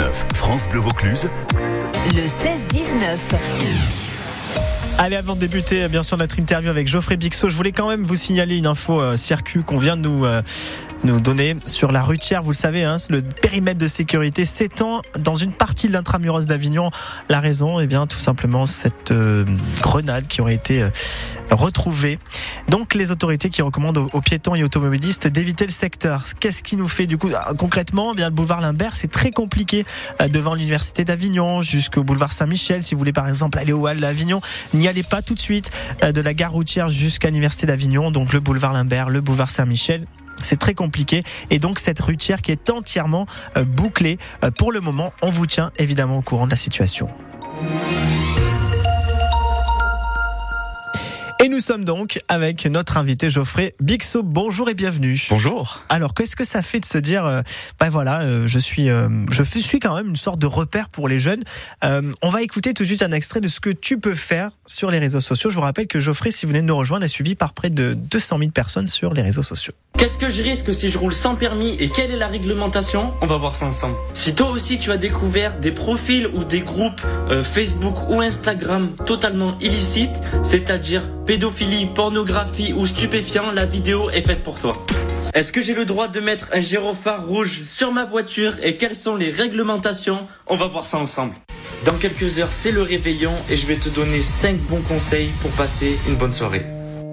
16-19, France Bleu Vaucluse. Le 16-19. Allez, avant de débuter, bien sûr, notre interview avec Geoffrey Bixot, je voulais quand même vous signaler une info euh, circuit qu'on vient de nous, euh, nous donner sur la rutière. Vous le savez, hein, le périmètre de sécurité s'étend dans une partie de l'intramuros d'Avignon. La raison, eh bien, tout simplement, cette euh, grenade qui aurait été euh, retrouvée. Donc, les autorités qui recommandent aux, piétons et automobilistes d'éviter le secteur. Qu'est-ce qui nous fait, du coup, ah, concrètement, eh bien, le boulevard Limbert, c'est très compliqué euh, devant l'université d'Avignon jusqu'au boulevard Saint-Michel. Si vous voulez, par exemple, aller au Hall d'Avignon, n'y allez pas tout de suite de la gare routière jusqu'à l'université d'Avignon. Donc, le boulevard Limbert, le boulevard Saint-Michel. C'est très compliqué et donc cette routière qui est entièrement euh, bouclée. Euh, pour le moment, on vous tient évidemment au courant de la situation. Nous sommes donc avec notre invité Geoffrey Bixo. Bonjour et bienvenue. Bonjour. Alors, qu'est-ce que ça fait de se dire, euh, ben voilà, euh, je suis, euh, je suis quand même une sorte de repère pour les jeunes. Euh, on va écouter tout de suite un extrait de ce que tu peux faire sur les réseaux sociaux. Je vous rappelle que Geoffrey, si vous venez de nous rejoindre, est suivi par près de 200 000 personnes sur les réseaux sociaux. Qu'est-ce que je risque si je roule sans permis et quelle est la réglementation? On va voir ça ensemble. Si toi aussi tu as découvert des profils ou des groupes euh, Facebook ou Instagram totalement illicites, c'est-à-dire pédophilie, pornographie ou stupéfiants, la vidéo est faite pour toi. Est-ce que j'ai le droit de mettre un gyrophare rouge sur ma voiture et quelles sont les réglementations? On va voir ça ensemble. Dans quelques heures, c'est le réveillon et je vais te donner 5 bons conseils pour passer une bonne soirée.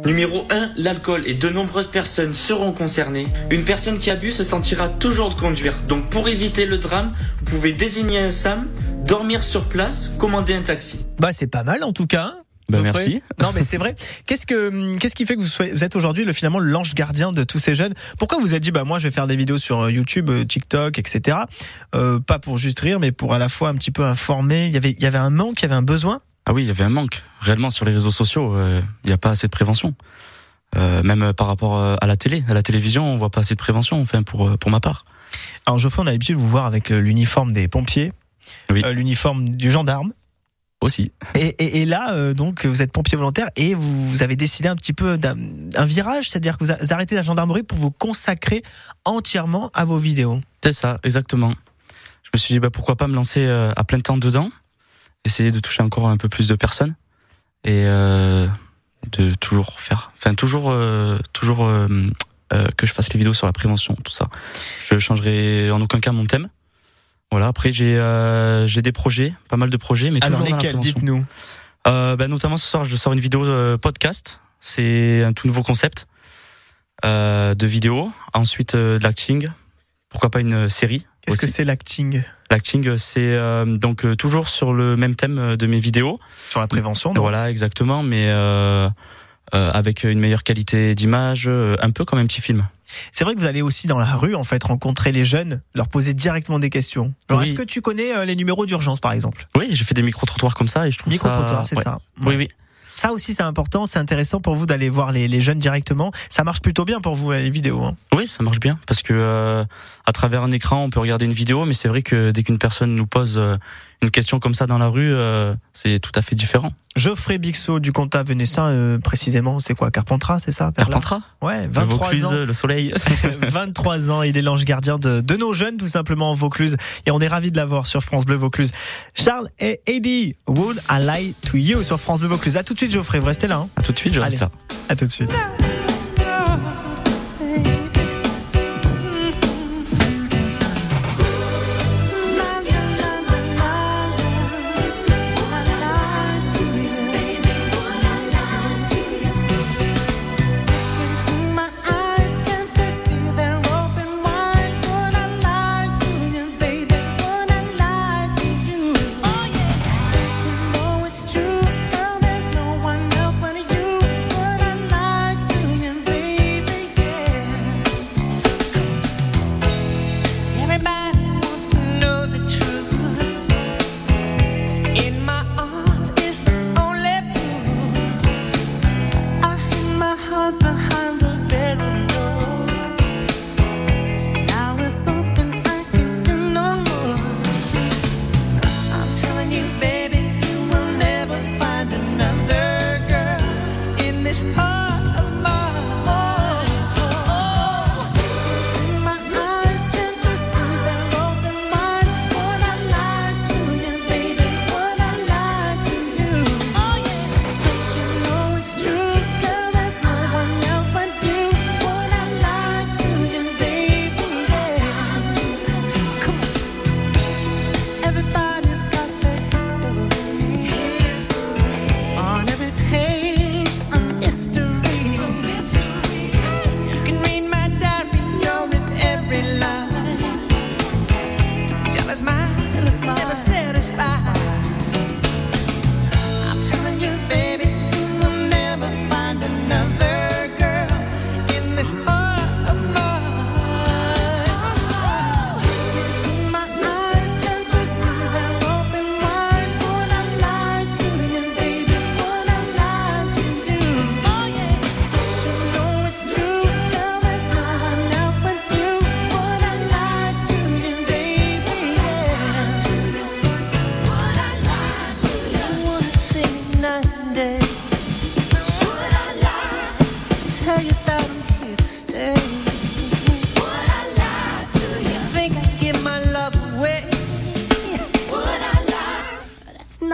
Numéro 1, l'alcool et de nombreuses personnes seront concernées. Une personne qui abuse se sentira toujours de conduire. Donc pour éviter le drame, vous pouvez désigner un SAM, dormir sur place, commander un taxi. Bah, c'est pas mal en tout cas. hein, Bah, merci. Non, mais c'est vrai. Qu'est-ce que, qu'est-ce qui fait que vous, soyez- vous êtes aujourd'hui le finalement l'ange gardien de tous ces jeunes? Pourquoi vous êtes dit bah moi je vais faire des vidéos sur euh, YouTube, euh, TikTok, etc. Euh, pas pour juste rire, mais pour à la fois un petit peu informer? Il y avait, il y avait un manque, il y avait un besoin? Ah oui, il y avait un manque. Réellement, sur les réseaux sociaux, euh, il n'y a pas assez de prévention. Euh, même euh, par rapport à la télé, à la télévision, on voit pas assez de prévention, enfin pour pour ma part. Alors Geoffrey, on a l'habitude de vous voir avec l'uniforme des pompiers, Oui. euh, l'uniforme du gendarme. Aussi. Et, et, et là, euh, donc, vous êtes pompier volontaire et vous, vous avez décidé un petit peu d'un un virage, c'est-à-dire que vous, a- vous arrêtez la gendarmerie pour vous consacrer entièrement à vos vidéos. C'est ça, exactement. Je me suis dit bah pourquoi pas me lancer à plein temps dedans, essayer de toucher encore un peu plus de personnes et euh, de toujours faire, enfin toujours euh, toujours euh, que je fasse les vidéos sur la prévention, tout ça. Je changerai en aucun cas mon thème. Voilà. Après j'ai euh, j'ai des projets, pas mal de projets, mais Alors toujours lesquels. Dites-nous. Euh, bah, notamment ce soir, je sors une vidéo euh, podcast. C'est un tout nouveau concept de vidéo. Ensuite, de l'acting. Pourquoi pas une série Qu'est-ce que c'est l'acting? L'acting, euh, c'est euh, donc euh, toujours sur le même thème de mes vidéos. sur la prévention donc Voilà, exactement, mais euh, euh, avec une meilleure qualité d'image, un peu comme un petit film. C'est vrai que vous allez aussi dans la rue en fait rencontrer les jeunes, leur poser directement des questions. Oui. est-ce que tu connais les numéros d'urgence par exemple? Oui, j'ai fait des micro trottoirs comme ça et je trouve ça. Micro-trottoir, c'est ouais. ça. Oui, oui. Ça aussi c'est important, c'est intéressant pour vous d'aller voir les, les jeunes directement. Ça marche plutôt bien pour vous les vidéos. hein? Oui, ça marche bien parce que euh, à travers un écran, on peut regarder une vidéo, mais c'est vrai que dès qu'une personne nous pose euh, une question comme ça dans la rue, euh, c'est tout à fait différent. Geoffrey Bixot du Comtat Venessin, euh, précisément, c'est quoi Carpentras, c'est ça Carpentras, Ouais, le 23 Vaucluse, ans. le soleil. 23 ans, il est l'ange gardien de, de nos jeunes, tout simplement en Vaucluse. Et on est ravis de l'avoir sur France Bleu Vaucluse. Charles et Eddie, Would I Lie to You sur France Bleu Vaucluse. À tout de suite, Geoffrey, vous restez là. hein. À tout de suite, je reste Allez. là. À tout de suite.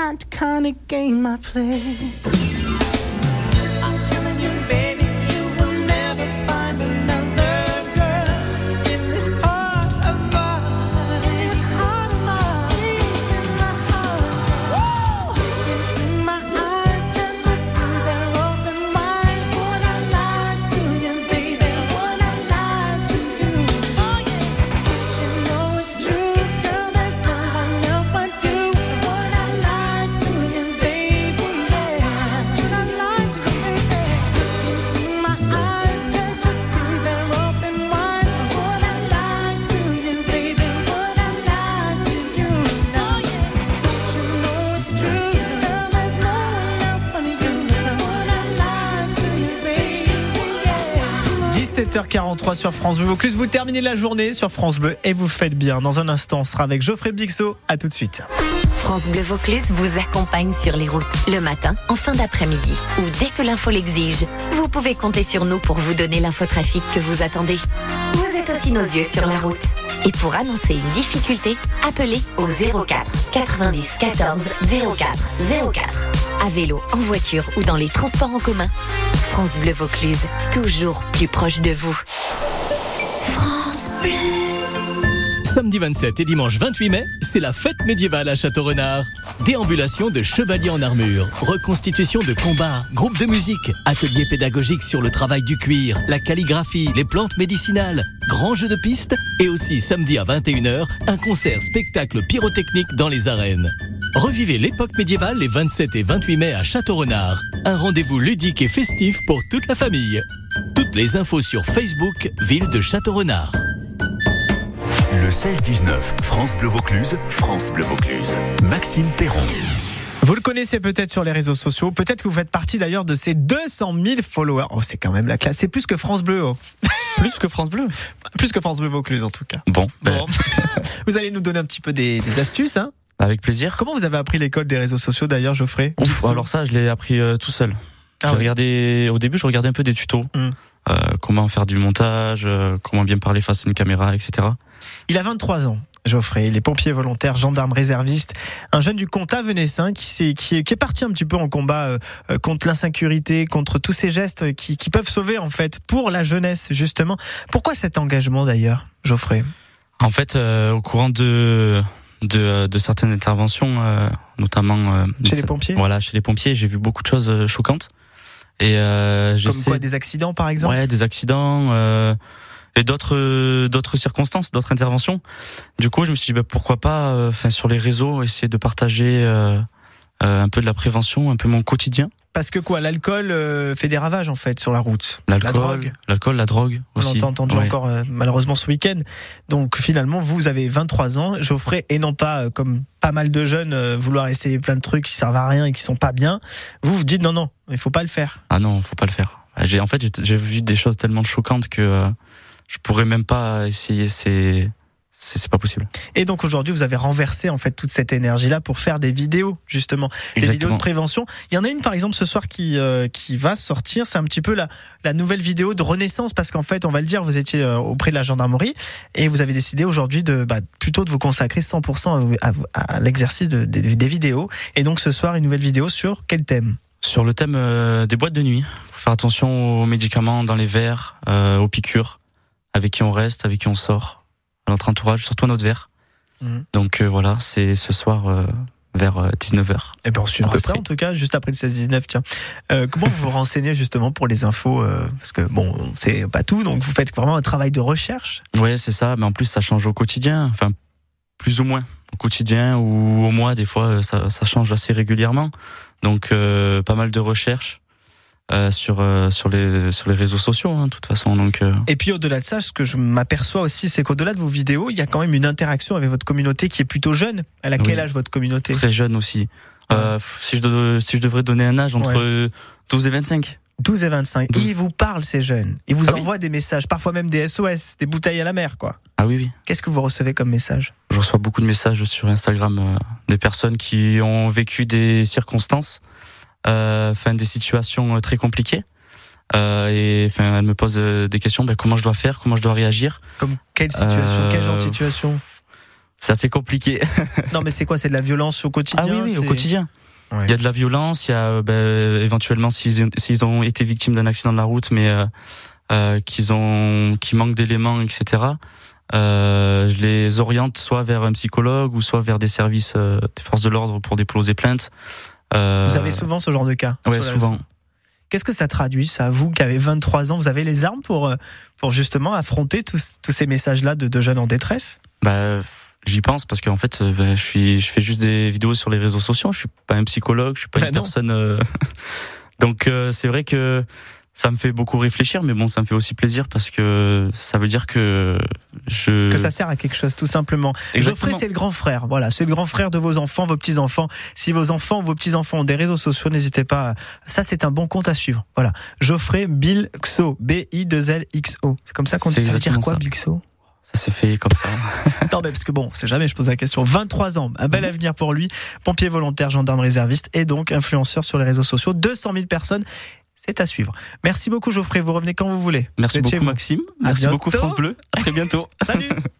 not kind of game I play. 7h43 sur France Bleu Vaucluse. Vous terminez la journée sur France Bleu et vous faites bien. Dans un instant, on sera avec Geoffrey Bixot. À tout de suite. France Bleu Vaucluse vous accompagne sur les routes le matin, en fin d'après-midi ou dès que l'info l'exige. Vous pouvez compter sur nous pour vous donner l'infotrafic que vous attendez. Vous êtes aussi nos yeux sur la route. Et pour annoncer une difficulté, appelez au 04 90 14 04 04. À vélo, en voiture ou dans les transports en commun. France Bleu Vaucluse, toujours plus proche de vous. France Bleu. Samedi 27 et dimanche 28 mai, c'est la fête médiévale à Château-Renard. Déambulation de chevaliers en armure, reconstitution de combats, groupe de musique, ateliers pédagogiques sur le travail du cuir, la calligraphie, les plantes médicinales, grand jeu de piste et aussi samedi à 21h, un concert spectacle pyrotechnique dans les arènes. Revivez l'époque médiévale les 27 et 28 mai à Château-Renard. Un rendez-vous ludique et festif pour toute la famille. Toutes les infos sur Facebook, ville de Château-Renard. Le 16-19, France Bleu Vaucluse, France Bleu Vaucluse. Maxime Perron. Vous le connaissez peut-être sur les réseaux sociaux. Peut-être que vous faites partie d'ailleurs de ces 200 000 followers. Oh, c'est quand même la classe. C'est plus que France Bleu. oh. Plus que France Bleu. Plus que France Bleu Vaucluse en tout cas. Bon, ben, Bon. vous allez nous donner un petit peu des, des astuces. Hein avec plaisir. Comment vous avez appris les codes des réseaux sociaux d'ailleurs, Geoffrey? Ouf, alors ça, je l'ai appris euh, tout seul. Ah J'ai ouais. regardé, au début, je regardais un peu des tutos. Mm. Euh, comment faire du montage, euh, comment bien parler face à une caméra, etc. Il a 23 ans. Geoffrey, il est pompier volontaire, gendarme réserviste, un jeune du comtat venessin qui, est, qui est parti un petit peu en combat euh, contre l'insécurité, contre tous ces gestes qui, qui peuvent sauver en fait pour la jeunesse justement. Pourquoi cet engagement d'ailleurs, Geoffrey? En fait, euh, au courant de de, de certaines interventions, euh, notamment euh, Chez les pompiers? Voilà, chez les pompiers, j'ai vu beaucoup de choses choquantes. Et euh, Comme quoi des accidents par exemple Ouais, des accidents euh, et d'autres euh, d'autres circonstances, d'autres interventions. Du coup, je me suis dit bah, pourquoi pas, euh, enfin sur les réseaux, essayer de partager euh, un peu de la prévention, un peu mon quotidien. Parce que quoi, l'alcool euh, fait des ravages en fait sur la route. La L'alcool, drogue. l'alcool, la drogue On aussi. l'a entendu Ouais. encore euh, malheureusement ce week-end. Donc finalement, vous avez 23 ans, Geoffrey, et non pas euh, comme pas mal de jeunes euh, vouloir essayer plein de trucs qui servent à rien et qui sont pas bien. Vous vous dites non non, il faut pas le faire. Ah non, faut pas le faire. J'ai en fait j'ai- vu des choses tellement choquantes que euh, je pourrais même pas essayer. C'est c'est pas possible. Et donc aujourd'hui, vous avez renversé en fait toute cette énergie là pour faire des vidéos justement, des vidéos de prévention. Il y en a une par exemple ce soir qui euh, qui va sortir, c'est un petit peu la la nouvelle vidéo de renaissance parce qu'en fait, on va le dire, vous étiez euh, auprès de la gendarmerie et vous avez décidé aujourd'hui de bah, plutôt de vous consacrer 100% à, à- à l'exercice de- des- des vidéos. Et donc ce soir une nouvelle vidéo sur quel thème? Sur le thème euh, des boîtes de nuit, faut faire attention aux médicaments dans les verres, euh, aux piqûres, avec qui on reste, avec qui on sort, à notre entourage, surtout à notre verre. Mhm. Donc euh, voilà, c'est ce soir euh, vers euh, 19h. Eh ben on suivra ça près. en tout cas juste après le 16-19 tiens. Euh, comment vous vous renseignez justement pour les infos euh, parce que bon c'est pas tout donc vous faites vraiment un travail de recherche? Ouais, c'est ça, mais en plus ça change au quotidien, enfin plus ou moins au quotidien ou au mois, des fois euh, ça, ça change assez régulièrement. Donc euh, pas mal de recherches euh, sur euh, sur les sur les réseaux sociaux, hein, de toute façon. Donc euh, Et puis au-delà de ça, ce que je m'aperçois aussi, c'est qu'au-delà de vos vidéos, il y a quand même une interaction avec votre communauté qui est plutôt jeune. Elle a quel Oui. âge votre communauté? Très jeune aussi. Si je de- si je devrais donner un âge entre euh, 12 et 25. 12 et 25. 12. Ils vous parlent ces jeunes. Ils vous Ah oui. envoient des messages, parfois même des SOS, des bouteilles à la mer quoi. Ah oui oui. Qu'est-ce que vous recevez comme message? Je reçois beaucoup de messages sur Instagram des personnes qui ont vécu des circonstances, enfin des situations euh, très compliquées. Euh, et enfin, elles me posent euh, des questions. Ben, comment je dois faire? Comment je dois réagir? Comme quelle situation Euh, Quel genre de situation? c'est assez compliqué. Non, mais c'est quoi? C'est de la violence au Ah quotidien oui, oui, au quotidien. Ouais. Il y a de la violence, il y a euh, ben, éventuellement s'ils s'ils ont été victimes d'un accident de la route, mais euh, euh, qu'ils ont, qui manquent d'éléments, etc. Euh, je les oriente soit vers un psychologue ou soit vers des services euh, des forces de l'ordre pour déposer plainte. Euh, Vous avez souvent ce genre de cas la- souvent. Qu'est-ce que ça traduit, ça Vous qui avez 23 ans, vous avez les armes pour, euh, pour justement affronter tous, tous ces messages-là de, de jeunes en détresse? Bah, j'y pense parce qu'en fait, euh, ben, je suis, je fais juste des vidéos sur les réseaux sociaux. Je suis pas un psychologue, je suis pas Bah une non. personne. euh, Donc euh, c'est vrai que ça me fait beaucoup réfléchir, mais bon, ça me fait aussi plaisir parce que ça veut dire que je. Que ça sert à quelque chose, tout simplement. Exactement. Geoffrey, c'est le grand frère. Voilà, c'est le grand frère de vos enfants, vos petits-enfants. Si vos enfants ou vos petits-enfants ont des réseaux sociaux, n'hésitez pas. à- Ça, c'est un bon compte à suivre. Voilà. Geoffrey Bill Xo. B-I-2-L-X-O. C'est comme ça qu'on dit. Ça veut dire quoi. Bill Xo Ça s'est fait comme ça. Non, mais parce que bon, c'est jamais, je pose la question. 23 ans, un bel avenir pour lui. Pompier volontaire, gendarme réserviste et donc influenceur sur les réseaux sociaux. 200 000 personnes. C'est à suivre. Merci beaucoup, Geoffrey. Vous revenez quand vous voulez. Merci beaucoup. Maxime. Merci beaucoup France Bleu. À très bientôt. Salut